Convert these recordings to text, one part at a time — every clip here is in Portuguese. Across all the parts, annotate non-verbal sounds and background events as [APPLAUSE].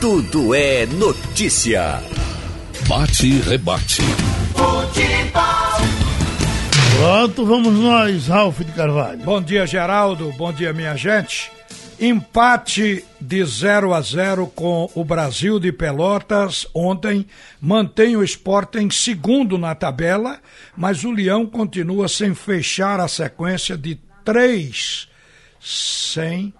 Tudo é notícia. Bate e rebate. Futebol. Pronto, vamos nós, Ralf de Carvalho. Bom dia, Geraldo. Bom dia, minha gente. Empate de 0 a 0 com o Brasil de Pelotas ontem mantém o esporte em segundo na tabela, mas o Leão continua sem fechar a sequência de três sem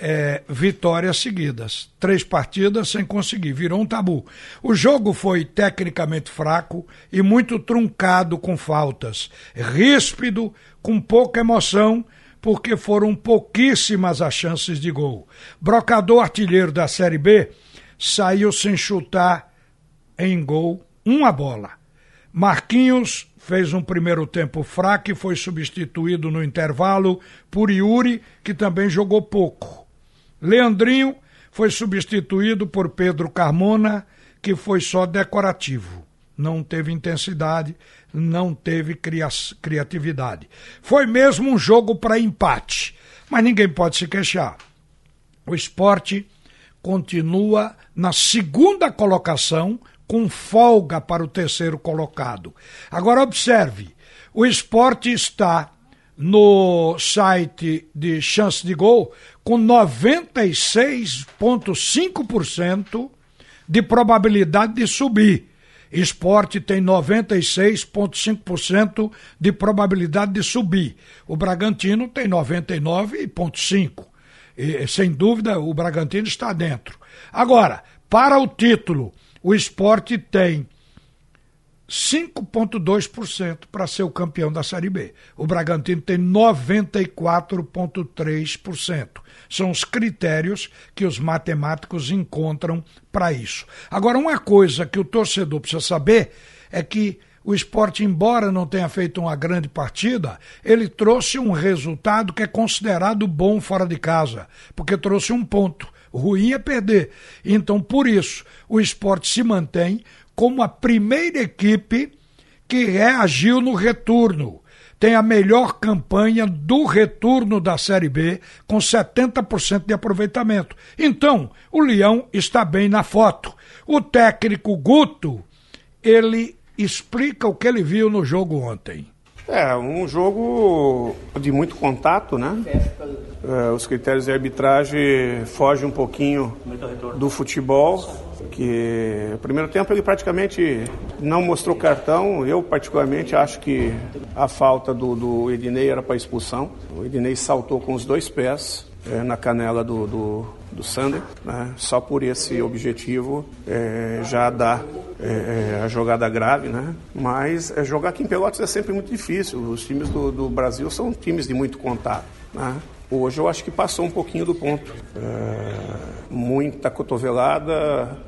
é, vitórias seguidas. Três partidas sem conseguir, virou um tabu. O jogo foi tecnicamente fraco e muito truncado com faltas, ríspido, com pouca emoção porque foram pouquíssimas as chances de gol. Brocador artilheiro da Série B saiu sem chutar em gol uma bola. Marquinhos fez um primeiro tempo fraco e foi substituído no intervalo por Yuri, que também jogou pouco. Leandrinho foi substituído por Pedro Carmona, que foi só decorativo. Não teve intensidade, não teve cria criatividade. Foi mesmo um jogo para empate, mas ninguém pode se queixar. O esporte continua na segunda colocação, com folga para o terceiro colocado. Agora observe: o esporte está no site de chance de gol com 96,5% de probabilidade de subir Esporte tem 96,5% de probabilidade de subir. O Bragantino tem 99,5%. Sem dúvida, o Bragantino está dentro. Agora, para o título, o esporte tem 5,2% para ser o campeão da Série B. O Bragantino tem 94,3%. São os critérios que os matemáticos encontram para isso. Agora, uma coisa que o torcedor precisa saber é que o esporte, embora não tenha feito uma grande partida, ele trouxe um resultado que é considerado bom fora de casa, porque trouxe um ponto. Ruim é perder. Então, por isso, o esporte se mantém como a primeira equipe que reagiu no retorno. Tem a melhor campanha do retorno da Série B, com 70% de aproveitamento. Então, o Leão está bem na foto. O técnico Guto, ele explica o que ele viu no jogo ontem. É, um jogo de muito contato, né? É, os critérios de arbitragem fogem um pouquinho do futebol, que o primeiro tempo ele praticamente não mostrou cartão. Eu, particularmente, acho que a falta do, do Ednei era para expulsão. O Ednei saltou com os dois pés é, na canela do, do, do Sander, né? só por esse objetivo é, já dá é, é, a jogada grave, né? Mas é, jogar aqui em Pelotas é sempre muito difícil. Os times do, do Brasil são times de muito contato, né? Hoje eu acho que passou um pouquinho do ponto. É, muita cotovelada,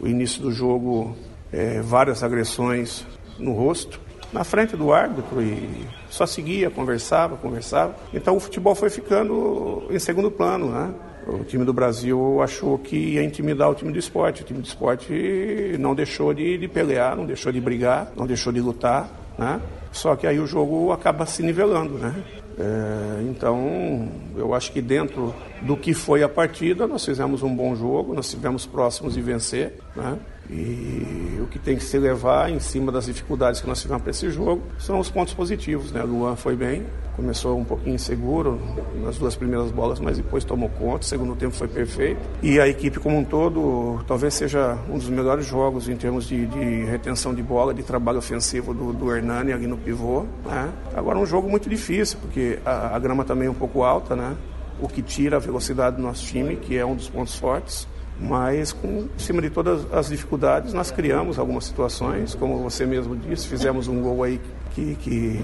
o início do jogo, é, várias agressões no rosto, na frente do árbitro e só seguia, conversava, conversava. Então o futebol foi ficando em segundo plano, né? O time do Brasil achou que ia intimidar o time do esporte. O time do esporte não deixou de, de pelear, não deixou de brigar, não deixou de lutar, né? Só que aí o jogo acaba se nivelando, né? É, então, eu acho que dentro do que foi a partida, nós fizemos um bom jogo, nós estivemos próximos de vencer, né? E o que tem que se levar em cima das dificuldades que nós tivemos para esse jogo são os pontos positivos. Né? O Luan foi bem, começou um pouquinho inseguro nas duas primeiras bolas, mas depois tomou conta. O segundo tempo foi perfeito. E a equipe como um todo, talvez seja um dos melhores jogos em termos de, de retenção de bola, de trabalho ofensivo do, do Hernani ali no pivô. Né? Agora, um jogo muito difícil, porque a, a grama também é um pouco alta, né? o que tira a velocidade do nosso time, que é um dos pontos fortes. Mas, com, em cima de todas as dificuldades, nós criamos algumas situações, como você mesmo disse, fizemos um gol aí que, que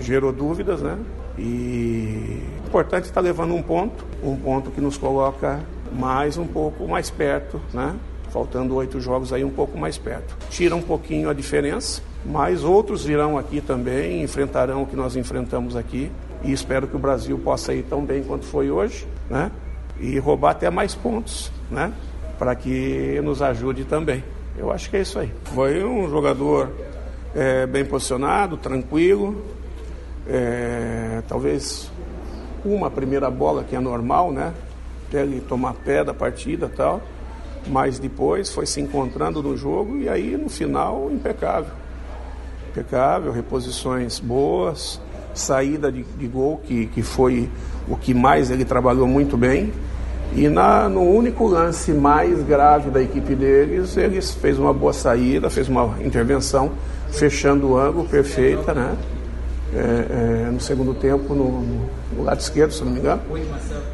gerou dúvidas, né? E o importante é estar levando um ponto, um ponto que nos coloca mais um pouco mais perto, né? Faltando oito jogos aí um pouco mais perto. Tira um pouquinho a diferença, mas outros virão aqui também, enfrentarão o que nós enfrentamos aqui. E espero que o Brasil possa ir tão bem quanto foi hoje, né? E roubar até mais pontos, né? para que nos ajude também. Eu acho que é isso aí. Foi um jogador é, bem posicionado, tranquilo, é, talvez uma primeira bola que é normal, né? Até ele tomar pé da partida tal. mas depois foi se encontrando no jogo e aí no final impecável. Impecável, reposições boas, saída de, de gol que, que foi o que mais ele trabalhou muito bem. E na, no único lance mais grave da equipe deles, eles fez uma boa saída, fez uma intervenção, fechando o ângulo perfeita, né? É, é, no segundo tempo, no, no, lado esquerdo, se não me engano.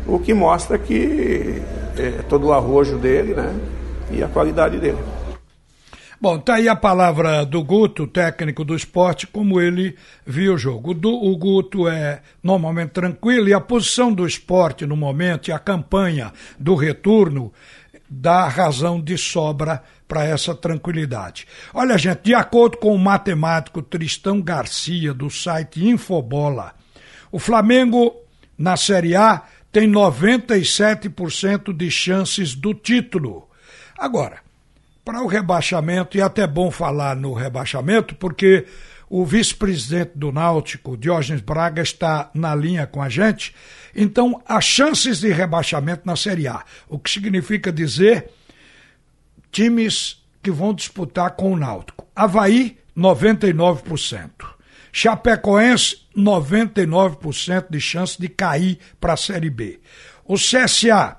O que mostra que é, todo o arrojo dele, né? E a qualidade dele. Bom, tá aí a palavra do Guto, técnico do esporte, como ele viu o jogo. O, Guto é normalmente tranquilo e a posição do esporte no momento e a campanha do retorno dá razão de sobra para essa tranquilidade. Olha, gente, de acordo com o matemático Tristão Garcia, do site Infobola, o Flamengo na Série A tem 97% de chances do título. Agora, para o rebaixamento, e é até bom falar no rebaixamento, porque o vice-presidente do Náutico, Diógenes Braga, está na linha com a gente. Então, as chances de rebaixamento na Série A, o que significa dizer times que vão disputar com o Náutico. Havaí, 99%. Chapecoense, 99% de chance de cair para a Série B. O CSA,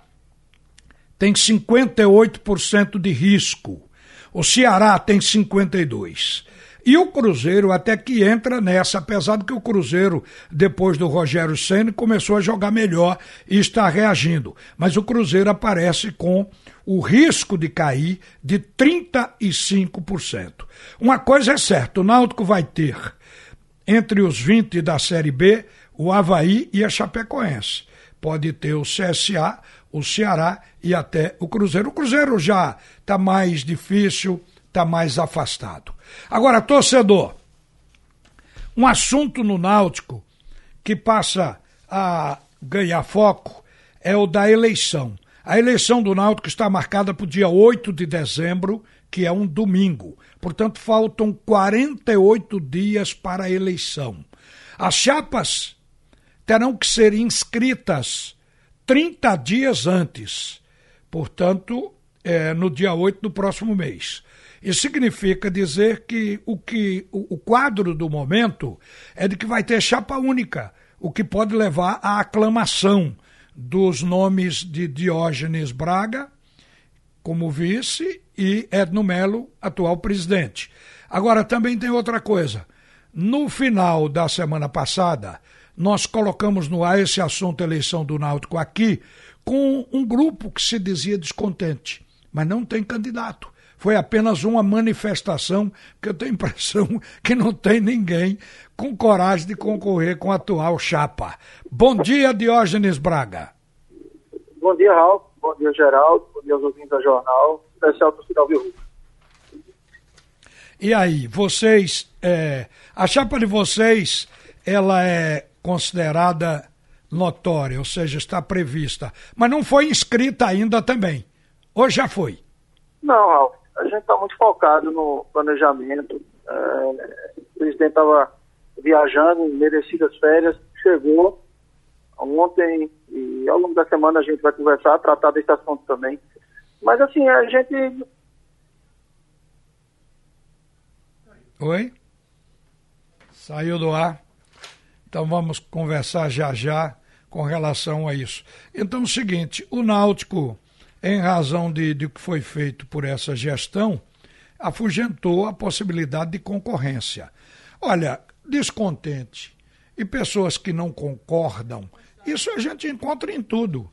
tem 58% de risco. O Ceará tem 52%. E o Cruzeiro até que entra nessa, apesar de que o Cruzeiro, depois do Rogério Senna, começou a jogar melhor e está reagindo. Mas o Cruzeiro aparece com o risco de cair de 35%. Uma coisa é certa, o Náutico vai ter entre os 20 da Série B o Havaí e a Chapecoense. Pode ter o CSA, o Ceará e até o Cruzeiro. O Cruzeiro já está mais difícil, está mais afastado. Agora, torcedor, um assunto no Náutico que passa a ganhar foco é o da eleição. A eleição do Náutico está marcada para o dia 8 de dezembro, que é um domingo. Portanto, faltam 48 dias para a eleição. As chapas terão que ser inscritas 30 dias antes, portanto, é, no dia 8 do próximo mês. Isso significa dizer que o, que o, o quadro do momento é de que vai ter chapa única, o que pode levar à aclamação dos nomes de Diógenes Braga como vice e Edno Melo, atual presidente. Agora, também tem outra coisa. No final da semana passada, nós colocamos no ar esse assunto eleição do Náutico aqui com um grupo que se dizia descontente, mas não tem candidato. Foi apenas uma manifestação que eu tenho a impressão [LAUGHS] que não tem ninguém com coragem de concorrer com a atual chapa. Bom dia, Diógenes Braga. Bom dia, Raul. Bom dia, Geraldo. Bom dia aos ouvintes da Jornal, especial do Viu. E aí, vocês, é, a chapa de vocês, ela é considerada notória, ou seja, está prevista, mas não foi inscrita ainda também. Ou já foi? Não, Raul. A gente está muito focado no planejamento. É, o presidente estava viajando, merecidas férias, chegou ontem e ao longo da semana a gente vai conversar, tratar desse assunto também. Mas assim, a gente. Oi? Saiu do ar. Então vamos conversar já já com relação a isso. Então é o seguinte, o Náutico, em razão de, de que foi feito por essa gestão, afugentou a possibilidade de concorrência. Olha, descontente e pessoas que não concordam, isso a gente encontra em tudo.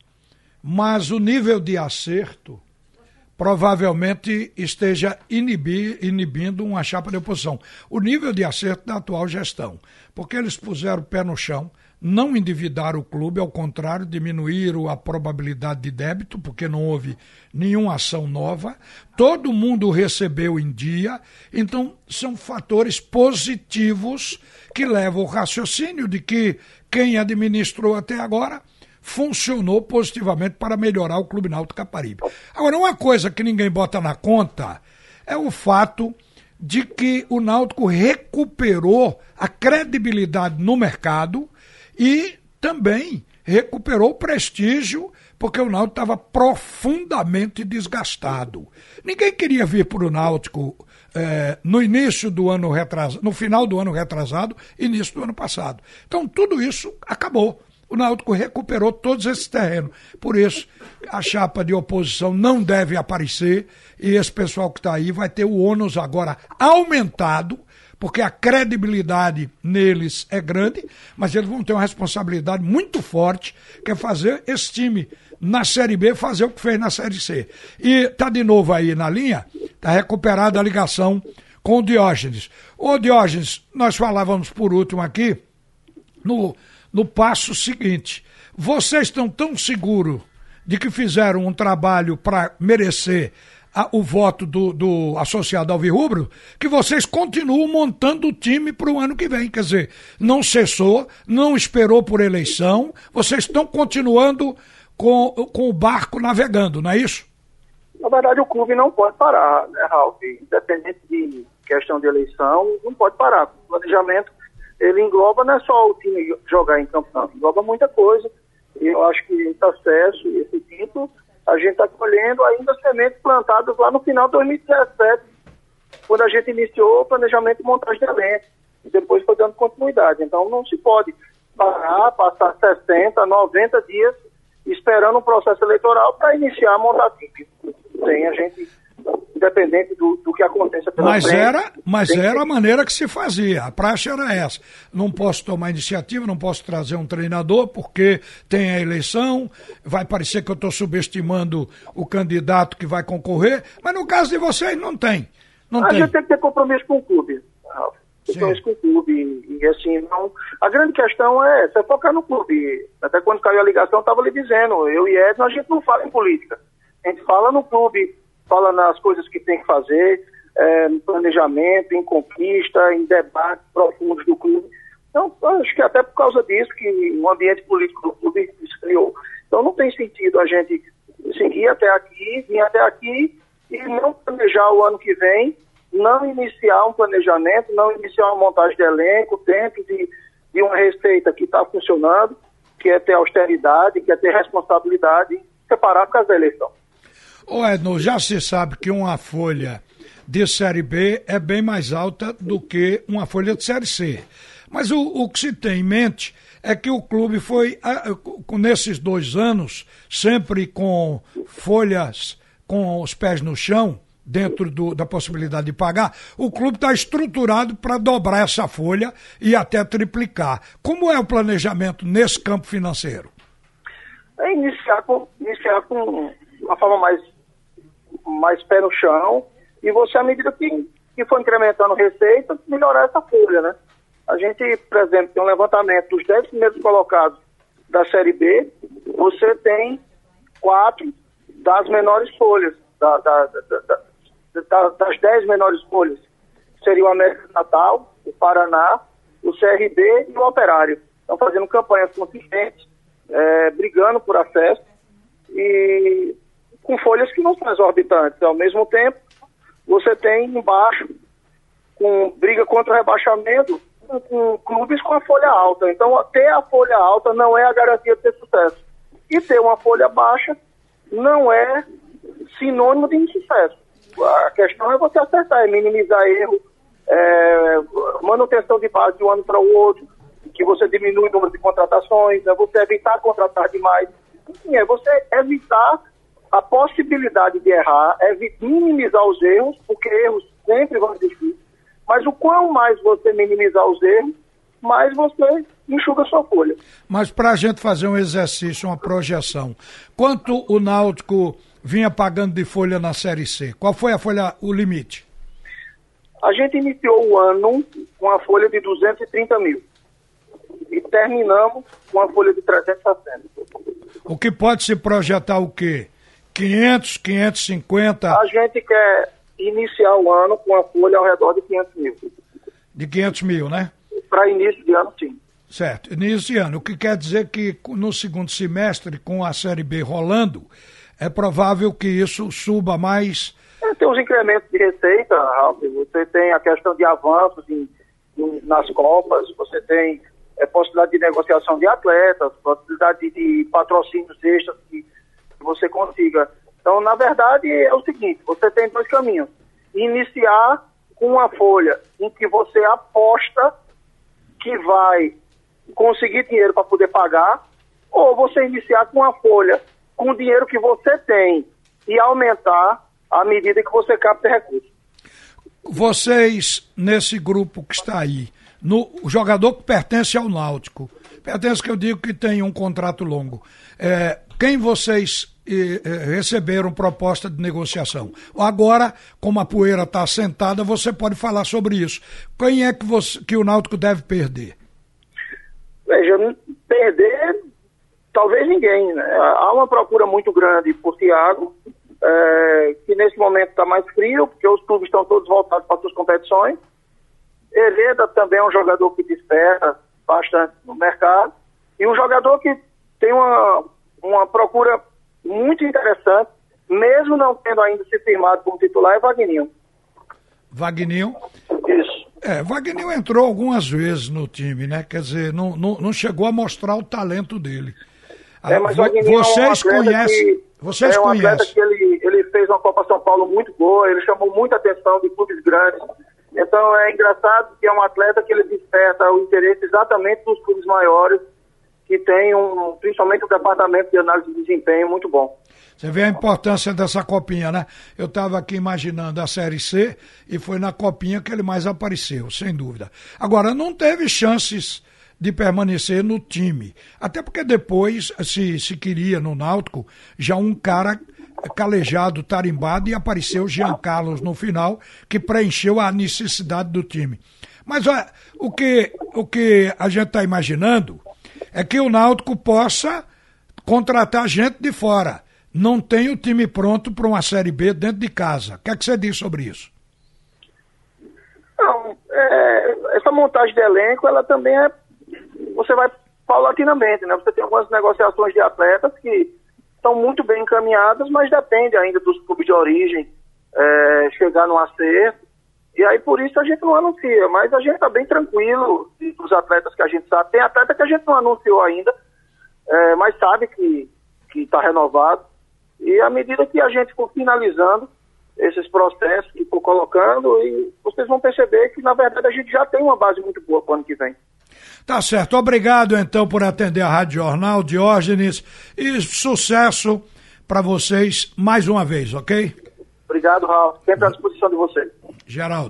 Mas o nível de acerto provavelmente esteja inibir, inibindo uma chapa de oposição. O nível de acerto da atual gestão, porque eles puseram o pé no chão, não endividaram o clube, ao contrário, diminuíram a probabilidade de débito, porque não houve nenhuma ação nova, todo mundo recebeu em dia, então são fatores positivos que levam o raciocínio de que quem administrou até agora funcionou positivamente para melhorar o Clube Náutico Caparibe. Agora, uma coisa que ninguém bota na conta é o fato de que o Náutico recuperou a credibilidade no mercado e também recuperou o prestígio porque o Náutico estava profundamente desgastado. Ninguém queria vir para o Náutico é, no início do ano retrasado, no final do ano retrasado, início do ano passado. Então tudo isso acabou. O Náutico recuperou todos esses terrenos. Por isso, a chapa de oposição não deve aparecer e esse pessoal que está aí vai ter o ônus agora aumentado porque a credibilidade neles é grande, mas eles vão ter uma responsabilidade muito forte, que é fazer esse time na Série B fazer o que fez na Série C. E tá de novo aí na linha, tá recuperada a ligação com o Diógenes. Ô Diógenes, nós falávamos por último aqui no, no passo seguinte. Vocês estão tão seguros de que fizeram um trabalho para merecer a, o voto do, do associado Alvirrubro, que vocês continuam montando o time para o ano que vem. Quer dizer, não cessou, não esperou por eleição, vocês estão continuando com, com o barco navegando, não é isso? Na verdade, o clube não pode parar, né, Ralf? Independente de questão de eleição, não pode parar. O planejamento, ele engloba não é só o time jogar em campo, não, engloba muita coisa. E eu acho que esse acesso, esse título, a gente está colhendo ainda sementes plantadas lá no final de 2017, quando a gente iniciou o planejamento e montagem de elenco. E depois foi dando continuidade. Então não se pode parar, passar 60, 90 dias esperando um processo eleitoral para iniciar a montar time. Tem a gente independente do, do que aconteça pela mas frente. Era, mas era que... a maneira que se fazia. A praxe era essa. Não posso tomar iniciativa, não posso trazer um treinador, porque tem a eleição, vai parecer que eu estou subestimando o candidato que vai concorrer, mas no caso de vocês não tem. Não a tem. gente tem que ter compromisso com o clube. Ralf. Compromisso com o clube. E, e, assim, não. A grande questão é essa, é focar no clube. Até quando caiu a ligação, eu estava lhe dizendo, eu e Edson, a gente não fala em política. A gente fala no clube, fala nas coisas que tem que fazer, é, no planejamento, em conquista, em debates profundos do clube. Então, acho que até por causa disso que o ambiente político do clube se criou. Então, não tem sentido a gente seguir até aqui, vir até aqui e não planejar o ano que vem, não iniciar um planejamento, não iniciar uma montagem de elenco dentro de, de uma receita que está funcionando, que é ter austeridade, que é ter responsabilidade, separar por causa da eleição. Ô Edno, já se sabe que uma folha de Série B é bem mais alta do que uma folha de Série C. Mas o, o que se tem em mente é que o clube foi, nesses dois anos, sempre com folhas com os pés no chão, dentro do, da possibilidade de pagar, o clube está estruturado para dobrar essa folha e até triplicar. Como é o planejamento nesse campo financeiro? É iniciar com, iniciar com uma forma mais mais pé no chão, e você, à medida que, que for incrementando receita, melhorar essa folha, né? A gente, por exemplo, tem um levantamento dos 10 primeiros colocados da Série B, você tem quatro das menores folhas, da, da, da, das 10 menores folhas. Seria o América Natal, o Paraná, o CRB e o Operário. Estão fazendo campanhas consistentes, é, brigando por acesso. E com folhas que não são exorbitantes. Ao mesmo tempo, você tem embaixo, com briga contra o rebaixamento, com, com clubes com a folha alta. Então, ter a folha alta não é a garantia de ter sucesso. E ter uma folha baixa não é sinônimo de insucesso. A questão é você acertar, é minimizar erro, é, manutenção de base de um ano para o outro, que você diminui o número de contratações, é você evitar contratar demais. Enfim, é você evitar a possibilidade de errar, é minimizar os erros, porque erros sempre vão existir, mas o quanto mais você minimizar os erros, mais você enxuga a sua folha. Mas para a gente fazer um exercício, uma projeção, quanto o Náutico vinha pagando de folha na Série C? Qual foi a folha, o limite? A gente iniciou o ano com a folha de 230 mil e terminamos com a folha de 360. O que pode se projetar o quê? 500, 550? A gente quer iniciar o ano com a folha ao redor de 500 mil. De 500 mil, né? Para início de ano, sim. Certo, início de ano. O que quer dizer que no segundo semestre, com a Série B rolando, é provável que isso suba mais. É, tem os incrementos de receita, Ralf. Você tem a questão de avanços em, em, nas Copas, você tem é, possibilidade de negociação de atletas, possibilidade de, de patrocínios extras que você consiga. Então, na verdade, é o seguinte: você tem dois caminhos. Iniciar com uma folha em que você aposta que vai conseguir dinheiro para poder pagar, ou você iniciar com uma folha com o dinheiro que você tem e aumentar à medida que você capta recursos. Vocês, nesse grupo que está aí, no, o jogador que pertence ao Náutico, pertence que eu digo que tem um contrato longo, é, quem vocês eh, receberam proposta de negociação? Agora, como a poeira está assentada, você pode falar sobre isso. Quem é que, você, que o Náutico deve perder? Veja, perder talvez ninguém. Né? Há uma procura muito grande por Thiago, é, que nesse momento está mais frio, porque os clubes estão todos voltados para suas competições. Hereda também é um jogador que desperta bastante no mercado. E um jogador que tem uma, uma procura muito interessante, mesmo não tendo ainda se firmado como titular, é Vagninho. Vagninho? Isso. É, Wagner entrou algumas vezes no time, né? Quer dizer, não, não, não chegou a mostrar o talento dele. É, mas ah, vocês é um conhecem. Vocês é um conhecem. que ele, ele fez uma Copa São Paulo muito boa, ele chamou muita atenção de clubes grandes. Então é engraçado que é um atleta que ele desperta o interesse exatamente dos clubes maiores, que tem um, principalmente o departamento de análise de desempenho muito bom. Você vê a importância dessa copinha, né? Eu estava aqui imaginando a Série C e foi na copinha que ele mais apareceu, sem dúvida. Agora, não teve chances de permanecer no time. Até porque depois se, se queria no Náutico já um cara calejado, tarimbado, e apareceu Jean Carlos no final, que preencheu a necessidade do time. Mas ó, o, que, o que a gente está imaginando é que o Náutico possa contratar gente de fora não tem o time pronto para uma Série B dentro de casa. O que, é que você diz sobre isso? Não, é, essa montagem de elenco, ela também é. Você vai paulatinamente, né? Você tem algumas negociações de atletas que estão muito bem encaminhadas, mas depende ainda dos clubes de origem é, chegar no acerto. E aí por isso a gente não anuncia, mas a gente está bem tranquilo dos atletas que a gente sabe. Tem atleta que a gente não anunciou ainda, é, mas sabe que está renovado. E à medida que a gente for finalizando esses processos que for colocando, e vocês vão perceber que, na verdade, a gente já tem uma base muito boa para o ano que vem. Tá certo. Obrigado, então, por atender a Rádio Jornal, Diógenes, e sucesso para vocês mais uma vez, ok? Obrigado, Raul. Sempre à disposição de vocês. Geraldo.